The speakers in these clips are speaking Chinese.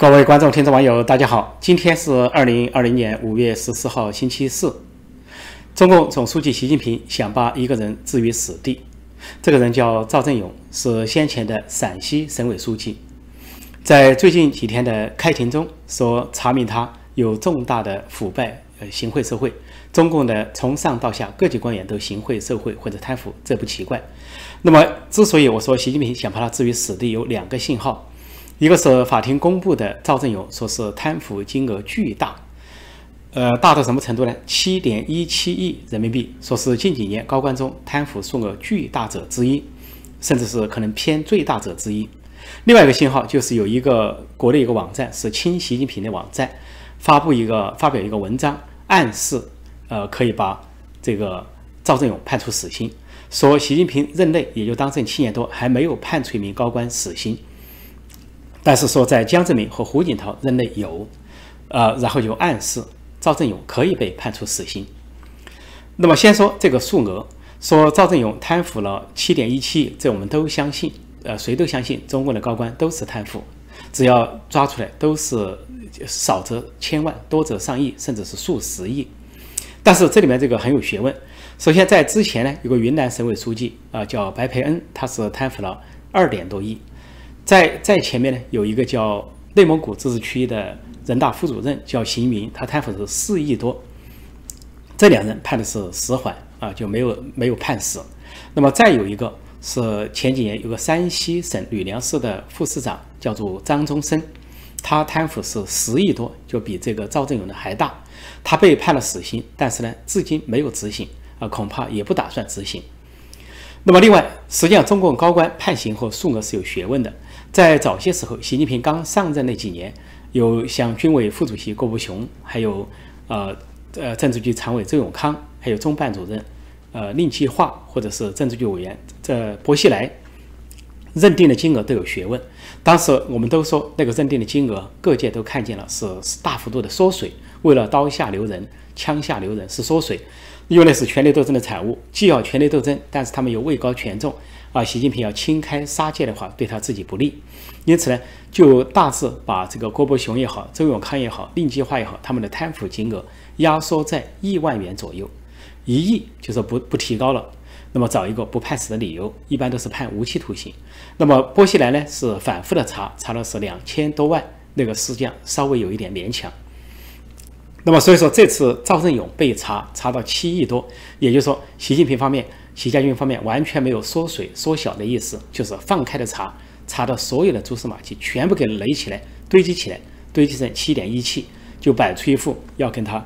各位观众、听众、网友，大家好！今天是二零二零年五月十四号，星期四。中共总书记习近平想把一个人置于死地，这个人叫赵正勇，是先前的陕西省委书记。在最近几天的开庭中，说查明他有重大的腐败、呃行贿受贿。中共的从上到下各级官员都行贿受贿或者贪腐，这不奇怪。那么，之所以我说习近平想把他置于死地，有两个信号。一个是法庭公布的赵正永说是贪腐金额巨大，呃，大到什么程度呢？七点一七亿人民币，说是近几年高官中贪腐数额巨大者之一，甚至是可能偏最大者之一。另外一个信号就是有一个国内一个网站是亲习近平的网站，发布一个发表一个文章，暗示呃可以把这个赵正永判处死刑，说习近平任内也就当政七年多，还没有判处一名高官死刑。但是说在江泽民和胡锦涛任内有，呃，然后就暗示赵正永可以被判处死刑。那么先说这个数额，说赵正永贪腐了七点一七亿，这我们都相信，呃，谁都相信中国的高官都是贪腐，只要抓出来都是少则千万，多则上亿，甚至是数十亿。但是这里面这个很有学问。首先在之前呢，有个云南省委书记啊，叫白培恩，他是贪腐了二点多亿。在在前面呢，有一个叫内蒙古自治区的人大副主任叫邢云，他贪腐是四亿多。这两人判的是死缓啊，就没有没有判死。那么再有一个是前几年有个山西省吕梁市的副市长叫做张宗生，他贪腐是十亿多，就比这个赵正永的还大。他被判了死刑，但是呢，至今没有执行啊，恐怕也不打算执行。那么另外，实际上中共高官判刑和数额是有学问的。在早些时候，习近平刚上任那几年，有像军委副主席郭伯雄，还有呃呃政治局常委周永康，还有中办主任呃令计划，或者是政治局委员这薄熙来，认定的金额都有学问。当时我们都说那个认定的金额，各界都看见了是大幅度的缩水，为了刀下留人、枪下留人是缩水，因为那是权力斗争的产物，既要权力斗争，但是他们又位高权重。啊，习近平要轻开杀戒的话，对他自己不利，因此呢，就大致把这个郭伯雄也好，周永康也好，令计划也好，他们的贪腐金额压缩在亿万元左右，一亿就是不不提高了，那么找一个不判死的理由，一般都是判无期徒刑。那么波西来呢是反复的查，查了是两千多万，那个实际上稍微有一点勉强。那么所以说这次赵正永被查，查到七亿多，也就是说习近平方面。习家军方面完全没有缩水、缩小的意思，就是放开的查，查到所有的蛛丝马迹全部给垒起来、堆积起来，堆积成七点一七，就摆出一副要跟他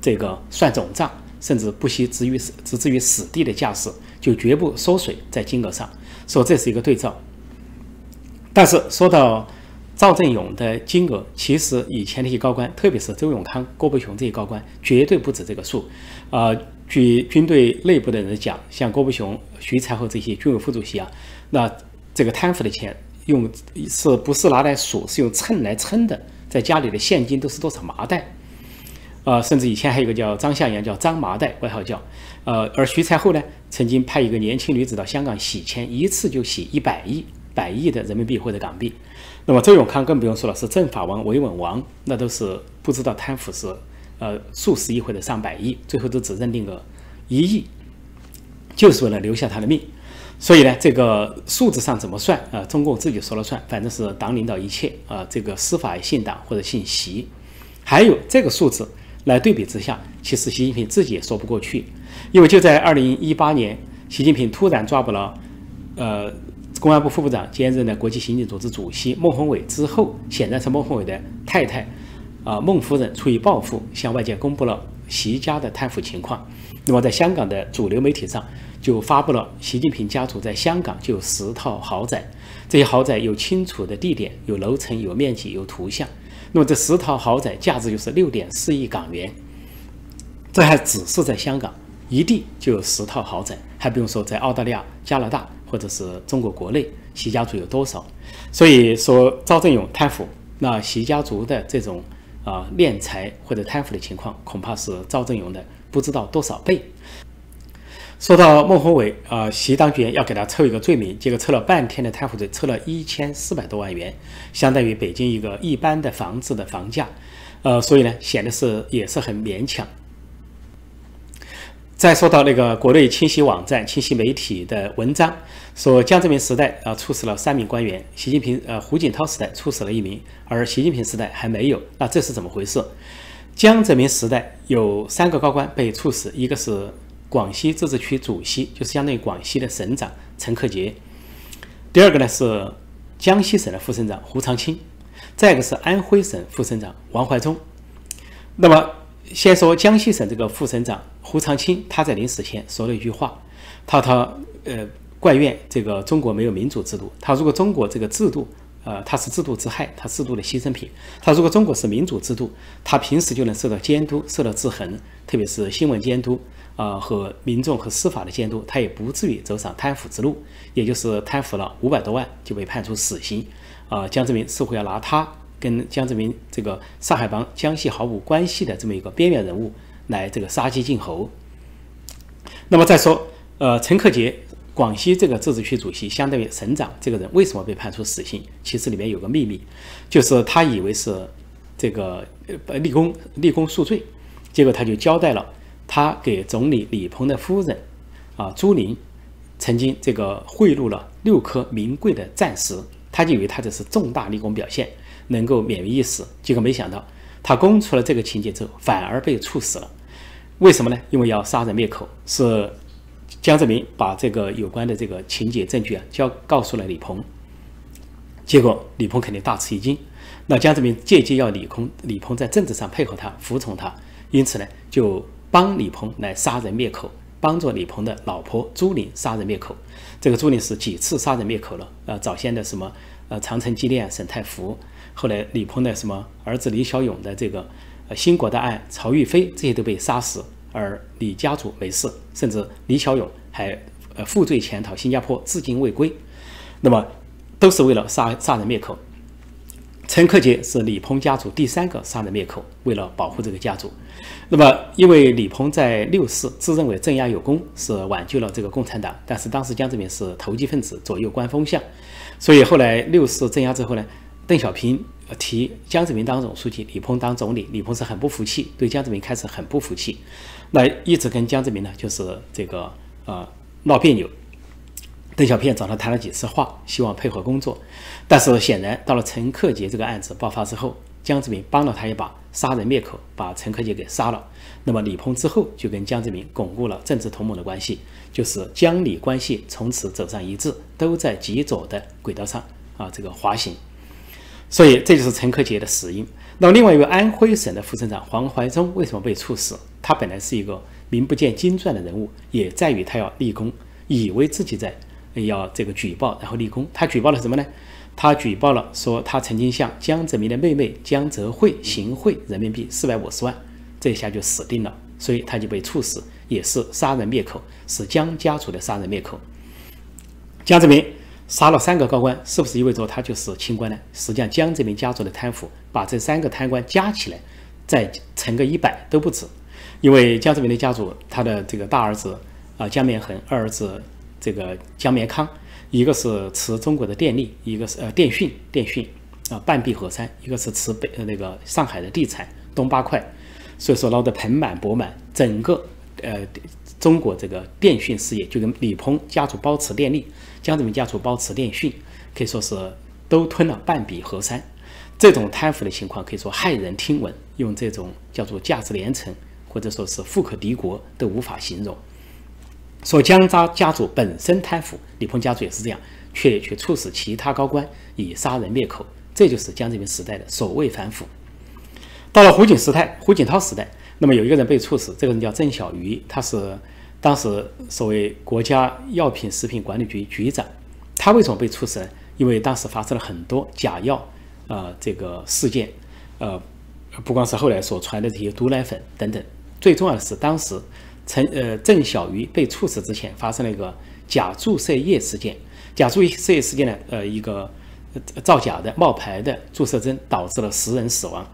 这个算总账，甚至不惜置于死、置之于死地的架势，就绝不缩水在金额上，说这是一个对照。但是说到赵正永的金额，其实以前那些高官，特别是周永康、郭伯雄这些高官，绝对不止这个数，啊。据军队内部的人讲，像郭伯雄、徐才厚这些军委副主席啊，那这个贪腐的钱用是不是拿来数，是用称来称的，在家里的现金都是多少麻袋，呃，甚至以前还有一个叫张向阳，叫张麻袋，外号叫，呃，而徐才厚呢，曾经派一个年轻女子到香港洗钱，一次就洗一百亿、百亿的人民币或者港币。那么周永康更不用说了，是政法王、维稳王，那都是不知道贪腐是。呃，数十亿或者上百亿，最后都只认定个一亿，就是为了留下他的命。所以呢，这个数字上怎么算啊？中共自己说了算，反正是党领导一切啊。这个司法信党或者信习，还有这个数字来对比之下，其实习近平自己也说不过去，因为就在二零一八年，习近平突然抓捕了呃公安部副部长兼任的国际刑警组织主席孟宏伟之后，显然是孟宏伟的太太。啊，孟夫人出于报复，向外界公布了习家的贪腐情况。那么，在香港的主流媒体上就发布了习近平家族在香港就有十套豪宅，这些豪宅有清楚的地点、有楼层、有面积、有图像。那么，这十套豪宅价值就是六点四亿港元。这还只是在香港一地就有十套豪宅，还不用说在澳大利亚、加拿大或者是中国国内，习家族有多少？所以说，赵正永贪腐，那习家族的这种。啊，敛财或者贪腐的情况，恐怕是赵正永的不知道多少倍。说到孟宏伟啊，习当局要给他抽一个罪名，结果抽了半天的贪腐罪，抽了一千四百多万元，相当于北京一个一般的房子的房价，呃，所以呢，显得是也是很勉强。再说到那个国内清晰网站、清晰媒体的文章，说江泽民时代啊处死了三名官员，习近平呃胡锦涛时代处死了一名，而习近平时代还没有，那这是怎么回事？江泽民时代有三个高官被处死，一个是。广西自治区主席就是相当于广西的省长陈克杰，第二个呢是江西省的副省长胡长清，再一个是安徽省副省长王怀忠。那么先说江西省这个副省长胡长清，他在临死前说了一句话，他他呃怪怨这个中国没有民主制度，他如果中国这个制度呃他是制度之害，他制度的牺牲品，他如果中国是民主制度，他平时就能受到监督，受到制衡，特别是新闻监督。啊，和民众和司法的监督，他也不至于走上贪腐之路，也就是贪腐了五百多万就被判处死刑。啊，江泽民似乎要拿他跟江泽民这个上海帮江西毫无关系的这么一个边缘人物来这个杀鸡儆猴。那么再说，呃，陈克杰，广西这个自治区主席，相当于省长这个人为什么被判处死刑？其实里面有个秘密，就是他以为是这个呃立功立功赎罪，结果他就交代了。他给总理李鹏的夫人，啊朱琳，曾经这个贿赂了六颗名贵的钻石，他就以为他这是重大立功表现，能够免于一死。结果没想到，他供出了这个情节之后，反而被处死了。为什么呢？因为要杀人灭口，是江泽民把这个有关的这个情节证据啊交告诉了李鹏，结果李鹏肯定大吃一惊。那江泽民借机要李鹏，李鹏在政治上配合他，服从他，因此呢就。帮李鹏来杀人灭口，帮助李鹏的老婆朱琳杀人灭口。这个朱琳是几次杀人灭口了？呃，早先的什么呃长城纪念、沈太福，后来李鹏的什么儿子李小勇的这个呃新国的案、曹玉飞这些都被杀死，而李家族没事，甚至李小勇还呃负罪潜逃新加坡，至今未归。那么都是为了杀杀人灭口。陈克杰是李鹏家族第三个杀人灭口，为了保护这个家族。那么，因为李鹏在六四自认为镇压有功，是挽救了这个共产党，但是当时江泽民是投机分子，左右官风向，所以后来六四镇压之后呢，邓小平提江泽民当总书记，李鹏当总理，李鹏是很不服气，对江泽民开始很不服气，那一直跟江泽民呢就是这个呃闹别扭。邓小平找他谈了几次话，希望配合工作，但是显然到了陈克杰这个案子爆发之后，江泽民帮了他一把，杀人灭口，把陈克杰给杀了。那么李鹏之后就跟江泽民巩固了政治同盟的关系，就是江李关系从此走上一致，都在极左的轨道上啊，这个滑行。所以这就是陈克杰的死因。那么另外一位安徽省的副省长黄怀忠为什么被处死？他本来是一个名不见经传的人物，也在于他要立功，以为自己在。要这个举报，然后立功。他举报了什么呢？他举报了说他曾经向江泽民的妹妹江泽惠行贿人民币四百五十万，这下就死定了，所以他就被处死，也是杀人灭口，是江家族的杀人灭口。江泽民杀了三个高官，是不是意味着他就是清官呢？实际上，江泽民家族的贪腐，把这三个贪官加起来，再乘个一百都不止，因为江泽民的家族，他的这个大儿子啊江绵恒，二儿子。这个江绵康，一个是持中国的电力，一个是呃电讯电讯啊半壁河山，一个是持北呃那个上海的地产东八块，所以说捞得盆满钵满，整个呃中国这个电讯事业就跟李鹏家族包持电力，江泽民家族包持电讯，可以说是都吞了半壁河山。这种贪腐的情况可以说骇人听闻，用这种叫做价值连城或者说是富可敌国都无法形容。说江家家族本身贪腐，李鹏家族也是这样，却却促使其他高官以杀人灭口，这就是江泽民时代的所谓反腐。到了胡锦时代，胡锦涛时代，那么有一个人被处死，这个人叫郑小瑜，他是当时所谓国家药品食品管理局局长。他为什么被处死呢？因为当时发生了很多假药，呃，这个事件，呃，不光是后来所传的这些毒奶粉等等，最重要的是当时。陈呃郑小瑜被处死之前，发生了一个假注射液事件。假注射液事件呢，呃，一个造假的冒牌的注射针导致了十人死亡。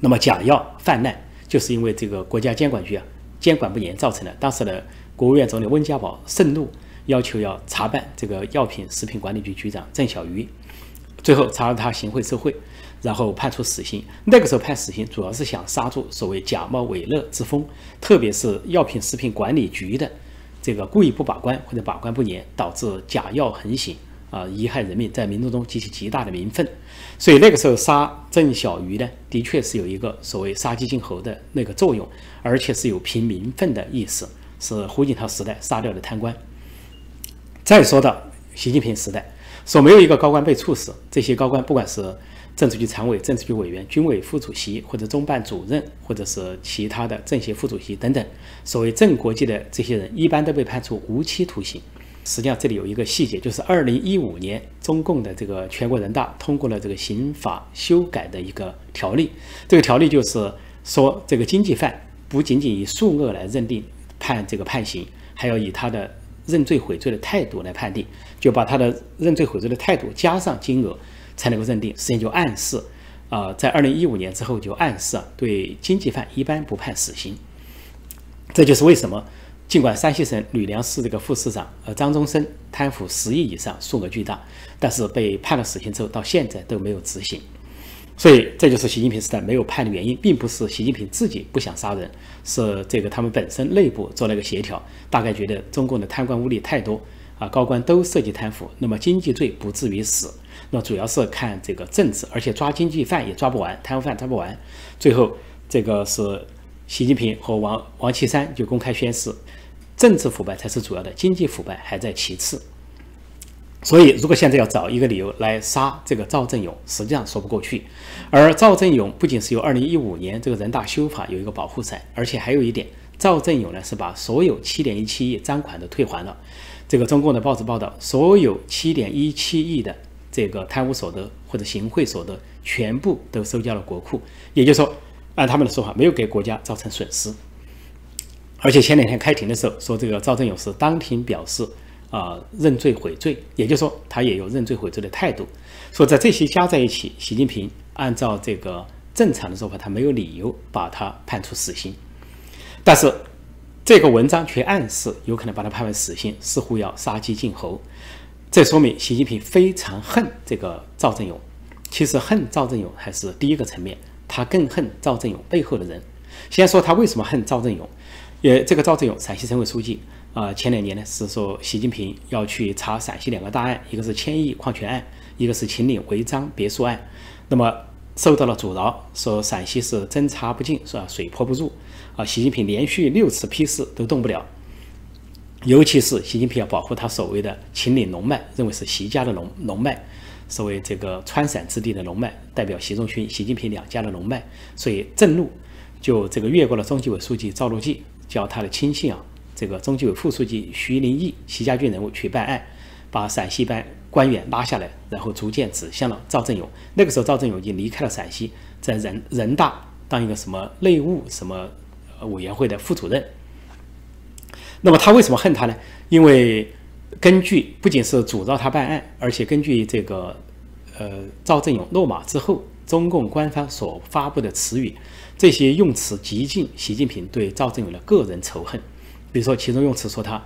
那么假药泛滥，就是因为这个国家监管局啊监管不严造成的。当时的国务院总理温家宝盛怒，要求要查办这个药品食品管理局局长郑小瑜，最后查到他行贿受贿，然后判处死刑。那个时候判死刑主要是想刹住所谓假冒伪劣之风，特别是药品食品管理局的这个故意不把关或者把关不严，导致假药横行。啊，贻害人命，在民众中激起极大的民愤，所以那个时候杀郑小鱼呢，的确是有一个所谓杀鸡儆猴的那个作用，而且是有平民愤的意思，是胡锦涛时代杀掉的贪官。再说到习近平时代，说没有一个高官被处死，这些高官不管是政治局常委、政治局委员、军委副主席或者中办主任，或者是其他的政协副主席等等，所谓正国际的这些人，一般都被判处无期徒刑。实际上，这里有一个细节，就是二零一五年中共的这个全国人大通过了这个刑法修改的一个条例。这个条例就是说，这个经济犯不仅仅以数额来认定判这个判刑，还要以他的认罪悔罪的态度来判定，就把他的认罪悔罪的态度加上金额才能够认定。实际上就暗示，啊，在二零一五年之后就暗示啊，对经济犯一般不判死刑。这就是为什么。尽管山西省吕梁市这个副市长呃张宗生贪腐十亿以上，数额巨大，但是被判了死刑之后，到现在都没有执行。所以这就是习近平时代没有判的原因，并不是习近平自己不想杀人，是这个他们本身内部做了一个协调，大概觉得中共的贪官污吏太多啊，高官都涉及贪腐，那么经济罪不至于死，那主要是看这个政治，而且抓经济犯也抓不完，贪污犯抓不完，最后这个是习近平和王王岐山就公开宣誓。政治腐败才是主要的，经济腐败还在其次。所以，如果现在要找一个理由来杀这个赵正永，实际上说不过去。而赵正永不仅是由2015年这个人大修法有一个保护伞，而且还有一点，赵正永呢是把所有7.17亿赃款都退还了。这个中共的报纸报道，所有7.17亿的这个贪污所得或者行贿所得，全部都收交了国库。也就是说，按他们的说法，没有给国家造成损失。而且前两天开庭的时候说，这个赵正勇是当庭表示啊认罪悔罪，也就是说他也有认罪悔罪的态度。说在这些加在一起，习近平按照这个正常的说法，他没有理由把他判处死刑。但是这个文章却暗示有可能把他判为死刑，似乎要杀鸡儆猴。这说明习近平非常恨这个赵正勇。其实恨赵正勇还是第一个层面，他更恨赵正永背后的人。先说他为什么恨赵正永。也这个赵正永，陕西省委书记啊，前两年呢是说习近平要去查陕西两个大案，一个是千亿矿权案，一个是秦岭违章别墅案，那么受到了阻挠，说陕西是侦查不进，是吧？水泼不入啊！习近平连续六次批示都动不了，尤其是习近平要保护他所谓的秦岭龙脉，认为是习家的龙龙脉，所谓这个川陕之地的龙脉，代表习仲勋、习近平两家的龙脉，所以震怒，就这个越过了中纪委书记赵乐际。叫他的亲信啊，这个中纪委副书记徐林义、习家军人物去办案，把陕西班官员拉下来，然后逐渐指向了赵正永。那个时候，赵正永已经离开了陕西，在人人大当一个什么内务什么委员会的副主任。那么他为什么恨他呢？因为根据不仅是诅咒他办案，而且根据这个呃赵正永落马之后，中共官方所发布的词语。这些用词极尽习近平对赵正永的个人仇恨，比如说其中用词说他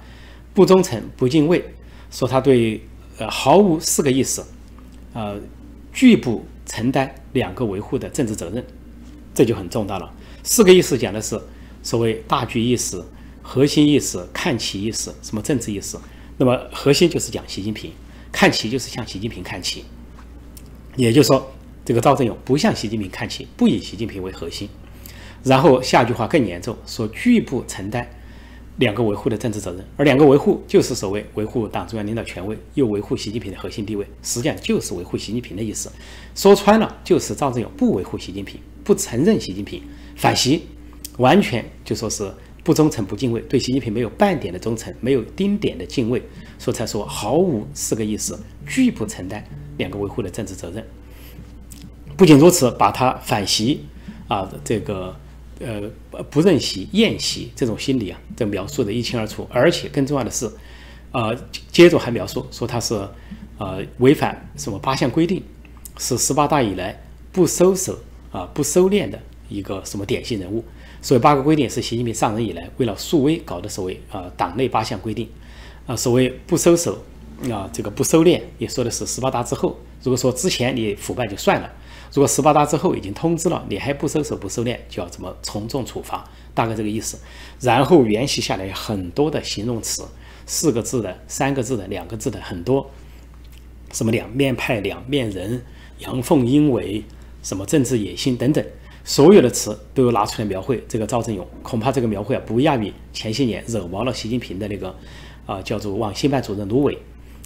不忠诚、不敬畏，说他对呃毫无四个意思，呃拒不承担两个维护的政治责任，这就很重大了。四个意思讲的是所谓大局意识、核心意识、看齐意识、什么政治意识。那么核心就是讲习近平，看齐就是向习近平看齐，也就是说。这个赵正永不向习近平看齐，不以习近平为核心。然后下句话更严重，说拒不承担两个维护的政治责任。而两个维护就是所谓维护党中央领导权威，又维护习近平的核心地位，实际上就是维护习近平的意思。说穿了，就是赵正永不维护习近平，不承认习近平，反习，完全就说是不忠诚、不敬畏，对习近平没有半点的忠诚，没有丁点的敬畏，所以才说毫无四个意思，拒不承担两个维护的政治责任。不仅如此，把他反习啊，这个呃不认习、厌习这种心理啊，这描述的一清二楚。而且更重要的是，呃，接着还描述说他是呃违反什么八项规定，是十八大以来不收手啊、不收敛的一个什么典型人物。所谓八个规定是习近平上任以来为了树威搞的所谓啊党内八项规定，啊所谓不收手啊这个不收敛，也说的是十八大之后，如果说之前你腐败就算了，如果十八大之后已经通知了你还不收手不收敛，就要怎么从重处罚，大概这个意思。然后沿袭下来很多的形容词，四个字的、三个字的、两个字的很多，什么两面派、两面人、阳奉阴违，什么政治野心等等。所有的词都拿出来描绘这个赵正永，恐怕这个描绘啊不亚于前些年惹毛了习近平的那个啊叫做网信办主任卢伟。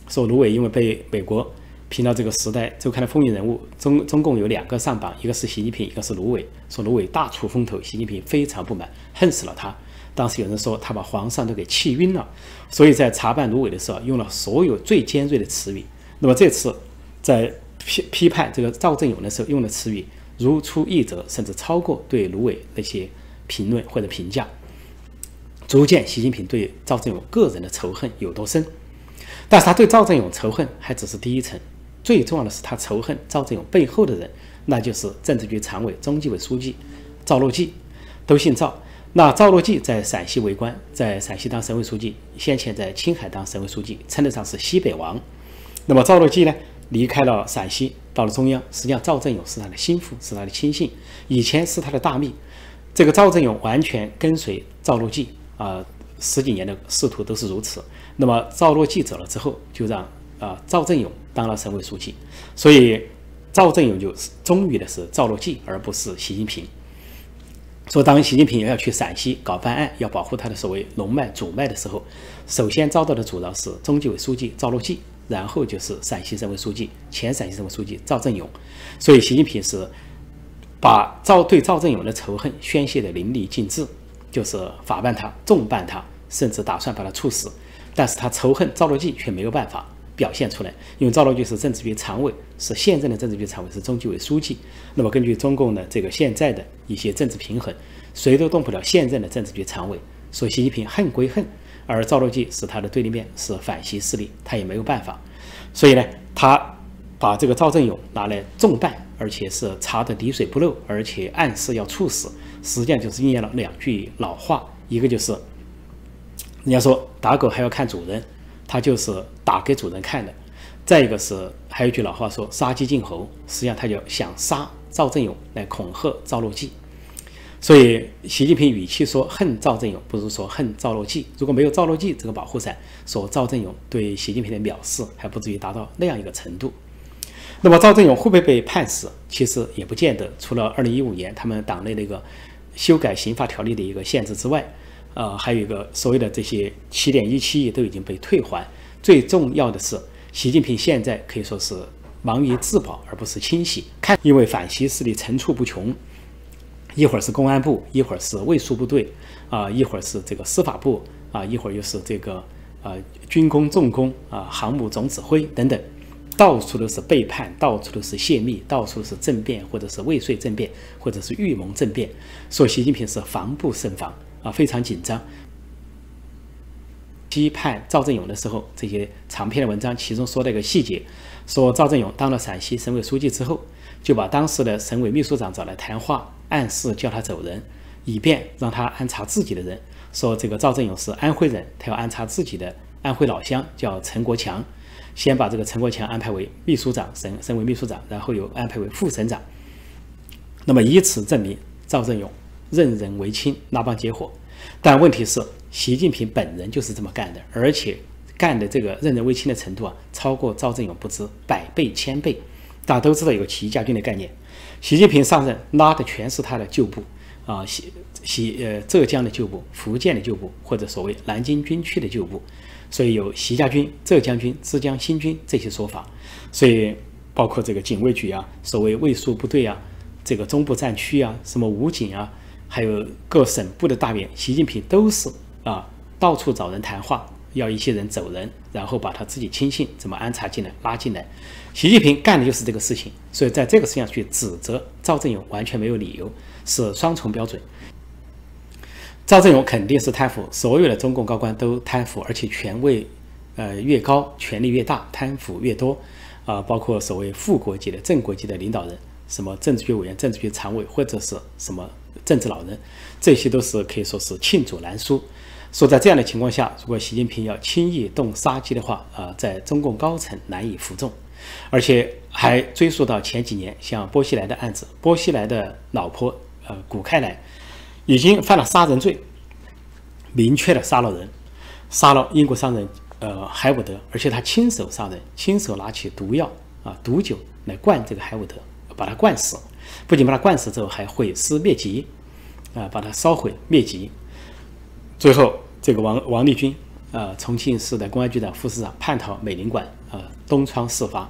说卢伟因为被美国评到这个《时代周刊》的风云人物，中中共有两个上榜，一个是习近平，一个是卢伟。说卢伟大出风头，习近平非常不满，恨死了他。当时有人说他把皇上都给气晕了，所以在查办卢伟的时候用了所有最尖锐的词语。那么这次在批批判这个赵正永的时候用的词语。如出一辙，甚至超过对卢伟那些评论或者评价，足见习近平对赵正永个人的仇恨有多深。但是他对赵正永仇恨还只是第一层，最重要的是他仇恨赵正永背后的人，那就是政治局常委、中纪委书记赵乐际，都姓赵。那赵乐际在陕西为官，在陕西当省委书记，先前在青海当省委书记，称得上是西北王。那么赵乐际呢，离开了陕西。到了中央，实际上赵正永是他的心腹，是他的亲信，以前是他的大秘。这个赵正永完全跟随赵乐际啊，十几年的仕途都是如此。那么赵乐际走了之后，就让啊赵正永当了省委书记，所以赵正永就忠于的是赵乐际，而不是习近平。说当习近平要去陕西搞办案，要保护他的所谓龙脉主脉的时候，首先遭到的阻挠是中纪委书记赵乐际。然后就是陕西省委书记、前陕西省委书记赵正永，所以习近平是把赵对赵正永的仇恨宣泄的淋漓尽致，就是法办他、重办他，甚至打算把他处死。但是他仇恨赵乐际却没有办法表现出来，因为赵乐际是政治局常委，是现任的政治局常委，是中纪委书记。那么根据中共的这个现在的一些政治平衡，谁都动不了现任的政治局常委，所以习近平恨归恨。而赵乐际是他的对立面，是反习势力，他也没有办法，所以呢，他把这个赵正永拿来重办，而且是查得滴水不漏，而且暗示要处死，实际上就是应验了两句老话，一个就是人家说打狗还要看主人，他就是打给主人看的；再一个是还有一句老话说杀鸡儆猴，实际上他就想杀赵正勇来恐吓赵乐际。所以，习近平语气说恨赵正勇，不如说恨赵乐际。如果没有赵乐际这个保护伞，说赵正勇对习近平的藐视还不至于达到那样一个程度。那么，赵正勇会不会被判死？其实也不见得。除了二零一五年他们党内那个修改刑法条例的一个限制之外，呃，还有一个所谓的这些七点一七亿都已经被退还。最重要的是，习近平现在可以说是忙于自保，而不是清洗。看，因为反西势力层出不穷。一会儿是公安部，一会儿是卫戍部队，啊，一会儿是这个司法部，啊，一会儿又是这个呃军工重工啊，航母总指挥等等，到处都是背叛，到处都是泄密，到处是政变，或者是未遂政变，或者是预谋政变，所以习近平是防不胜防啊，非常紧张。批判赵正勇的时候，这些长篇的文章，其中说了一个细节，说赵正勇当了陕西省委书记之后，就把当时的省委秘书长找来谈话。暗示叫他走人，以便让他安插自己的人。说这个赵正勇是安徽人，他要安插自己的安徽老乡，叫陈国强。先把这个陈国强安排为秘书长，省省委秘书长，然后又安排为副省长。那么以此证明赵正勇任人唯亲，拉帮结伙。但问题是，习近平本人就是这么干的，而且干的这个任人唯亲的程度啊，超过赵正永不知百倍千倍。大家都知道有个起义家军的概念。习近平上任拉的全是他的旧部啊，习习呃浙江的旧部、福建的旧部，或者所谓南京军区的旧部，所以有习家军、浙江军、浙江新军这些说法。所以包括这个警卫局啊、所谓卫戍部队啊、这个中部战区啊、什么武警啊，还有各省部的大员，习近平都是啊到处找人谈话。要一些人走人，然后把他自己亲信怎么安插进来、拉进来。习近平干的就是这个事情，所以在这个事情上去指责赵正永完全没有理由，是双重标准。赵正永肯定是贪腐，所有的中共高官都贪腐，而且权位呃越高，权力越大，贪腐越多啊，包括所谓副国级的、正国级的领导人，什么政治局委员、政治局常委或者是什么政治老人，这些都是可以说是罄竹难书。说在这样的情况下，如果习近平要轻易动杀机的话，啊，在中共高层难以服众，而且还追溯到前几年，像波西莱的案子，波西莱的老婆，呃，古开来，已经犯了杀人罪，明确的杀了人，杀了英国商人，呃，海伍德，而且他亲手杀人，亲手拿起毒药啊，毒酒来灌这个海伍德，把他灌死，不仅把他灌死之后，还毁尸灭迹，啊，把他烧毁灭迹，最后。这个王王立军，呃，重庆市的公安局的副市长叛逃美领馆，呃，东窗事发。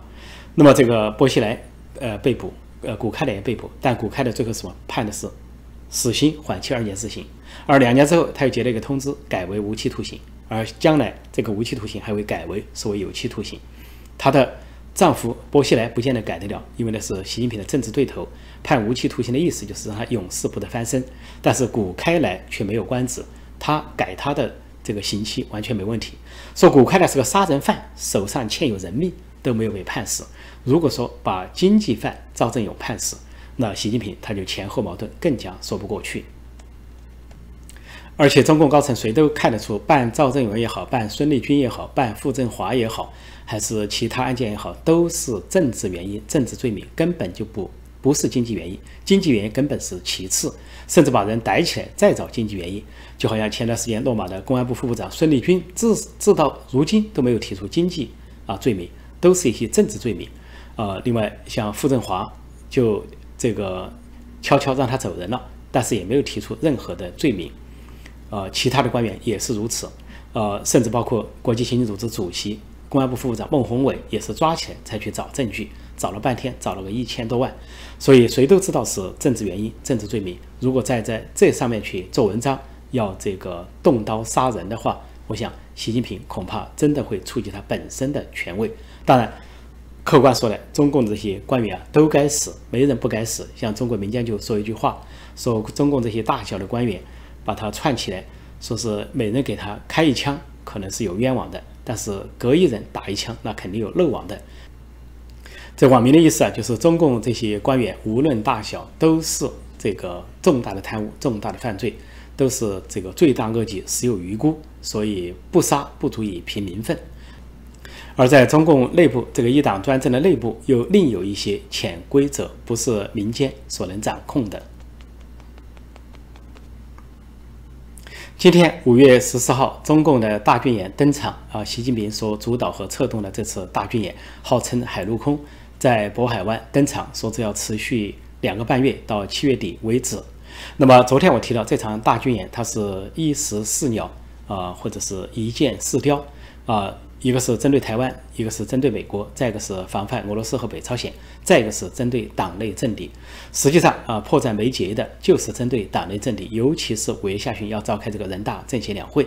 那么这个薄熙来，呃，被捕，呃，古开来也被捕，但古开的最后什么判的是死刑缓期二年执行，而两年之后他又接了一个通知，改为无期徒刑，而将来这个无期徒刑还会改为所谓有期徒刑。他的丈夫波西莱不见得改得了，因为那是习近平的政治对头，判无期徒刑的意思就是让他永世不得翻身，但是古开来却没有官职。他改他的这个刑期完全没问题。说古开来是个杀人犯，手上欠有人命都没有被判死。如果说把经济犯赵正永判死，那习近平他就前后矛盾，更加说不过去。而且中共高层谁都看得出，办赵正永也好，办孙立军也好，办傅政华也好，还是其他案件也好，都是政治原因、政治罪名，根本就不不是经济原因，经济原因根本是其次。甚至把人逮起来再找经济原因，就好像前段时间落马的公安部副部长孙立军，至至到如今都没有提出经济啊罪名，都是一些政治罪名。呃，另外像傅政华就这个悄悄让他走人了，但是也没有提出任何的罪名。呃，其他的官员也是如此。呃，甚至包括国际刑警组织主席、公安部副部长孟宏伟也是抓起来才去找证据。找了半天，找了个一千多万，所以谁都知道是政治原因、政治罪名。如果再在这上面去做文章，要这个动刀杀人的话，我想习近平恐怕真的会触及他本身的权威。当然，客观说来，中共这些官员啊，都该死，没人不该死。像中国民间就说一句话，说中共这些大小的官员，把他串起来，说是每人给他开一枪，可能是有冤枉的；但是隔一人打一枪，那肯定有漏网的。这网民的意思啊，就是中共这些官员无论大小，都是这个重大的贪污、重大的犯罪，都是这个罪大恶极、死有余辜，所以不杀不足以平民愤。而在中共内部，这个一党专政的内部，又另有一些潜规则，不是民间所能掌控的。今天五月十四号，中共的大军演登场啊，习近平所主导和策动的这次大军演，号称海陆空。在渤海湾登场，说这要持续两个半月，到七月底为止。那么昨天我提到这场大军演，它是一石四鸟啊，或者是一箭四雕啊，一个是针对台湾，一个是针对美国，再一个是防范俄罗斯和北朝鲜，再一个是针对党内政敌。实际上啊，迫在眉睫的就是针对党内政敌，尤其是五月下旬要召开这个人大政协两会。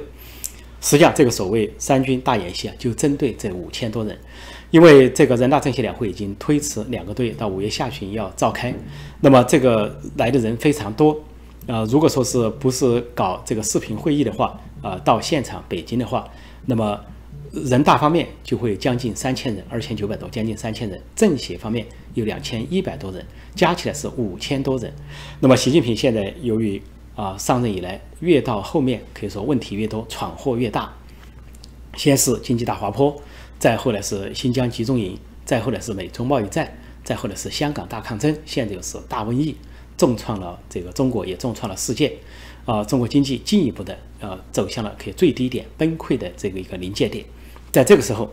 实际上，这个所谓三军大演习啊，就针对这五千多人。因为这个人大政协两会已经推迟两个多月，到五月下旬要召开，那么这个来的人非常多，呃，如果说是不是搞这个视频会议的话，呃，到现场北京的话，那么人大方面就会将近三千人，二千九百多，将近三千人，政协方面有两千一百多人，加起来是五千多人。那么习近平现在由于啊上任以来越到后面可以说问题越多，闯祸越大，先是经济大滑坡。再后来是新疆集中营，再后来是美中贸易战，再后来是香港大抗争，现在又是大瘟疫，重创了这个中国，也重创了世界，啊，中国经济进一步的呃走向了可以最低点崩溃的这个一个临界点。在这个时候，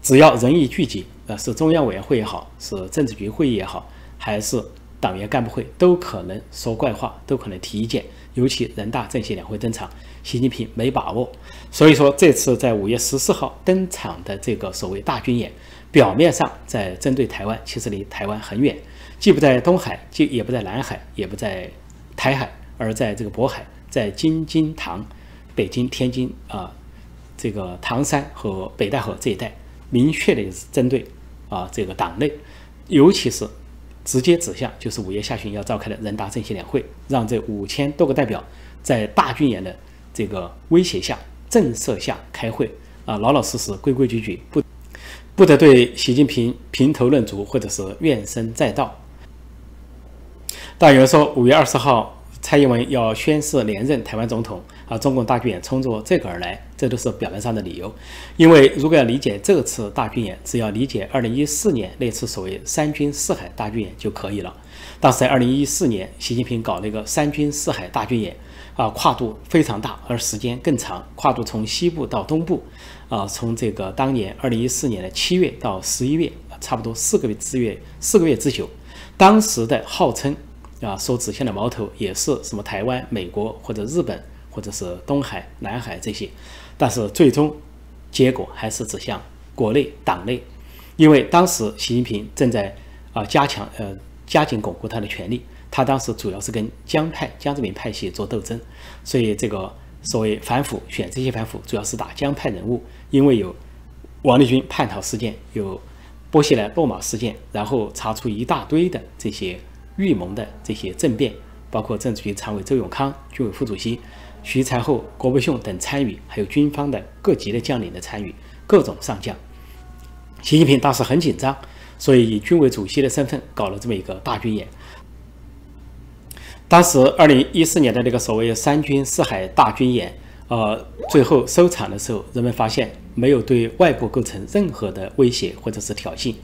只要人一聚集，呃，是中央委员会也好，是政治局会议也好，还是党员干部会，都可能说怪话，都可能提意见。尤其人大政协两会登场，习近平没把握，所以说这次在五月十四号登场的这个所谓大军演，表面上在针对台湾，其实离台湾很远，既不在东海，既也不在南海，也不在台海，而在这个渤海，在京津唐、北京、天津啊，这个唐山和北戴河这一带，明确的是针对啊这个党内，尤其是。直接指向就是五月下旬要召开的人大政协两会，让这五千多个代表在大军演的这个威胁下、震慑下开会啊，老老实实、规规矩矩，不不得对习近平评头论足或者是怨声载道。但有人说，五月二十号蔡英文要宣誓连任台湾总统啊，中共大军演冲着这个而来，这都是表面上的理由。因为如果要理解这次大军演，只要理解2014年那次所谓三军四海大军演就可以了。当时在2014年，习近平搞那个三军四海大军演，啊，跨度非常大，而时间更长，跨度从西部到东部，啊，从这个当年2014年的七月到十一月，差不多四个月之月，四个月之久。当时的号称。啊，所指向的矛头也是什么台湾、美国或者日本，或者是东海、南海这些，但是最终结果还是指向国内党内，因为当时习近平正在啊加强呃加紧巩固他的权力，他当时主要是跟江派江泽民派系做斗争，所以这个所谓反腐选这些反腐主要是打江派人物，因为有王立军叛逃事件，有波西莱落马事件，然后查出一大堆的这些。预谋的这些政变，包括政治局常委周永康、军委副主席徐才厚、郭伯雄等参与，还有军方的各级的将领的参与，各种上将。习近平当时很紧张，所以以军委主席的身份搞了这么一个大军演。当时二零一四年的那个所谓三军四海大军演，呃，最后收场的时候，人们发现没有对外部构成任何的威胁或者是挑衅，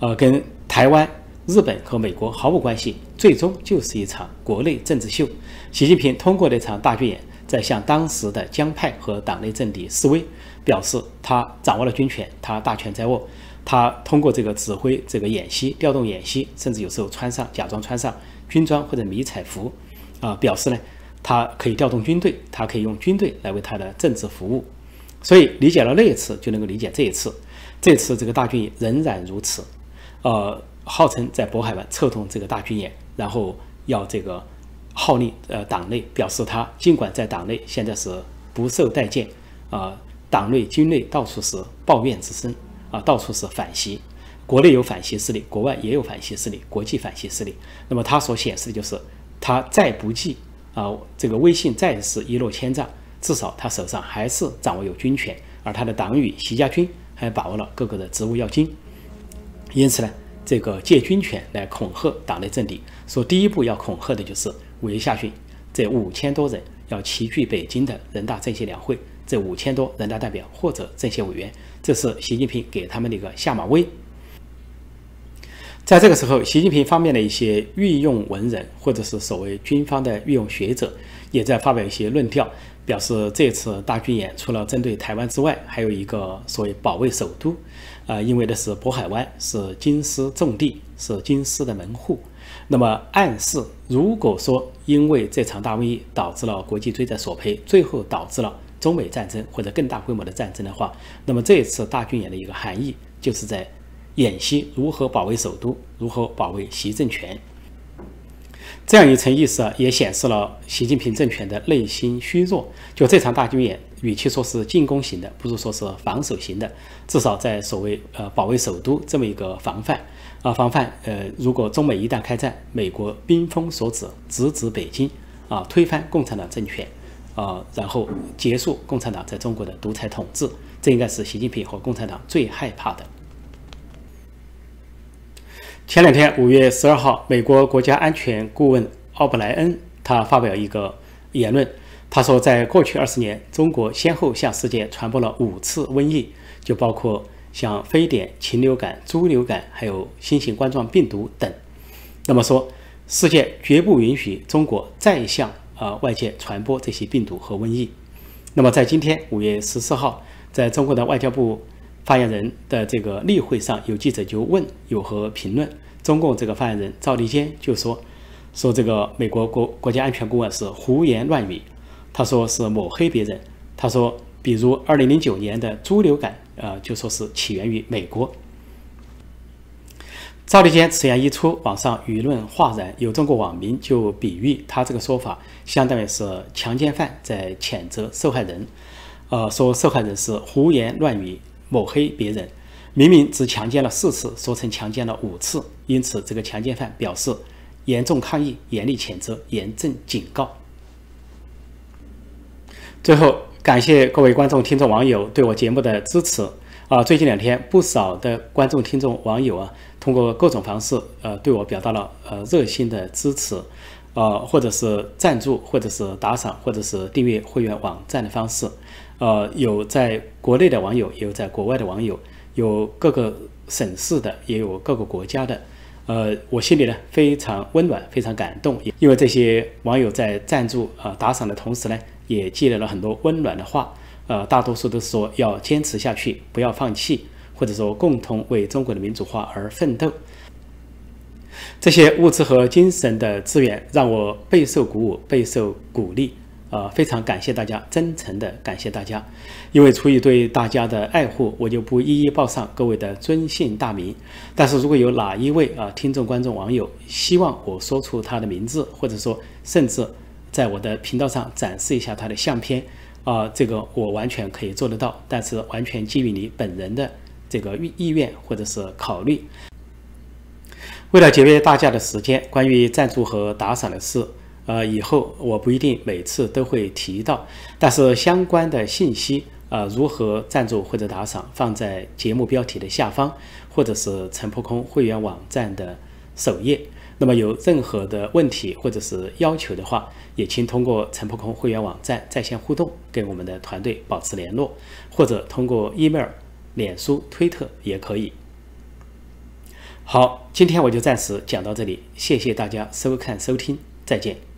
呃，跟台湾。日本和美国毫无关系，最终就是一场国内政治秀。习近平通过那场大军演，在向当时的江派和党内政敌示威，表示他掌握了军权，他大权在握。他通过这个指挥这个演习、调动演习，甚至有时候穿上假装穿上军装或者迷彩服，啊，表示呢，他可以调动军队，他可以用军队来为他的政治服务。所以理解了那一次，就能够理解这一次。这次这个大军仍然如此，呃。号称在渤海湾策动这个大军演，然后要这个号令呃党内表示他尽管在党内现在是不受待见啊，党内军内到处是抱怨之声啊，到处是反袭，国内有反袭势力，国外也有反袭势力，国际反袭势力。那么他所显示的就是他再不济啊，这个威信再是一落千丈，至少他手上还是掌握有军权，而他的党羽习家军还把握了各个的职务要津，因此呢。这个借军权来恐吓党内政敌，说第一步要恐吓的就是五月下旬这五千多人要齐聚北京的人大政协两会，这五千多人大代表或者政协委员，这是习近平给他们的一个下马威。在这个时候，习近平方面的一些御用文人或者是所谓军方的御用学者，也在发表一些论调，表示这次大军演除了针对台湾之外，还有一个所谓保卫首都。啊，因为的是渤海湾是京师重地，是京师的门户。那么暗示，如果说因为这场大瘟疫导致了国际追债索赔，最后导致了中美战争或者更大规模的战争的话，那么这次大军演的一个含义，就是在演习如何保卫首都，如何保卫习政权。这样一层意思啊，也显示了习近平政权的内心虚弱。就这场大军演，与其说是进攻型的，不如说是防守型的。至少在所谓呃保卫首都这么一个防范啊防范呃，如果中美一旦开战，美国兵锋所指直指北京啊，推翻共产党政权啊，然后结束共产党在中国的独裁统治，这应该是习近平和共产党最害怕的。前两天，五月十二号，美国国家安全顾问奥布莱恩他发表一个言论，他说，在过去二十年，中国先后向世界传播了五次瘟疫，就包括像非典、禽流感、猪流感，还有新型冠状病毒等。那么说，世界绝不允许中国再向啊外界传播这些病毒和瘟疫。那么在今天五月十四号，在中国的外交部发言人的这个例会上，有记者就问有何评论。中共这个发言人赵立坚就说：“说这个美国国国家安全顾问是胡言乱语，他说是抹黑别人。他说，比如二零零九年的猪流感，呃，就说是起源于美国。”赵立坚此言一出，网上舆论哗然，有中国网民就比喻他这个说法，相当于是强奸犯在谴责受害人，呃，说受害人是胡言乱语，抹黑别人。明明只强奸了四次，说成强奸了五次，因此这个强奸犯表示严重抗议、严厉谴责、严正警告。最后，感谢各位观众、听众、网友对我节目的支持啊！最近两天，不少的观众、听众、网友啊，通过各种方式呃，对我表达了呃热心的支持呃，或者是赞助，或者是打赏，或者是订阅会员网站的方式。呃，有在国内的网友，也有在国外的网友，有各个省市的，也有各个国家的。呃，我心里呢非常温暖，非常感动，因为这些网友在赞助啊打赏的同时呢，也积累了很多温暖的话。呃，大多数都是说要坚持下去，不要放弃，或者说共同为中国的民主化而奋斗。这些物质和精神的资源让我备受鼓舞，备受鼓励。呃，非常感谢大家，真诚的感谢大家。因为出于对大家的爱护，我就不一一报上各位的尊姓大名。但是如果有哪一位啊听众、观众、网友希望我说出他的名字，或者说甚至在我的频道上展示一下他的相片，啊，这个我完全可以做得到。但是完全基于你本人的这个意意愿或者是考虑。为了节约大家的时间，关于赞助和打赏的事。呃，以后我不一定每次都会提到，但是相关的信息啊，如何赞助或者打赏，放在节目标题的下方，或者是陈破空会员网站的首页。那么有任何的问题或者是要求的话，也请通过陈破空会员网站在线互动，跟我们的团队保持联络，或者通过 email、脸书、推特也可以。好，今天我就暂时讲到这里，谢谢大家收看收听，再见。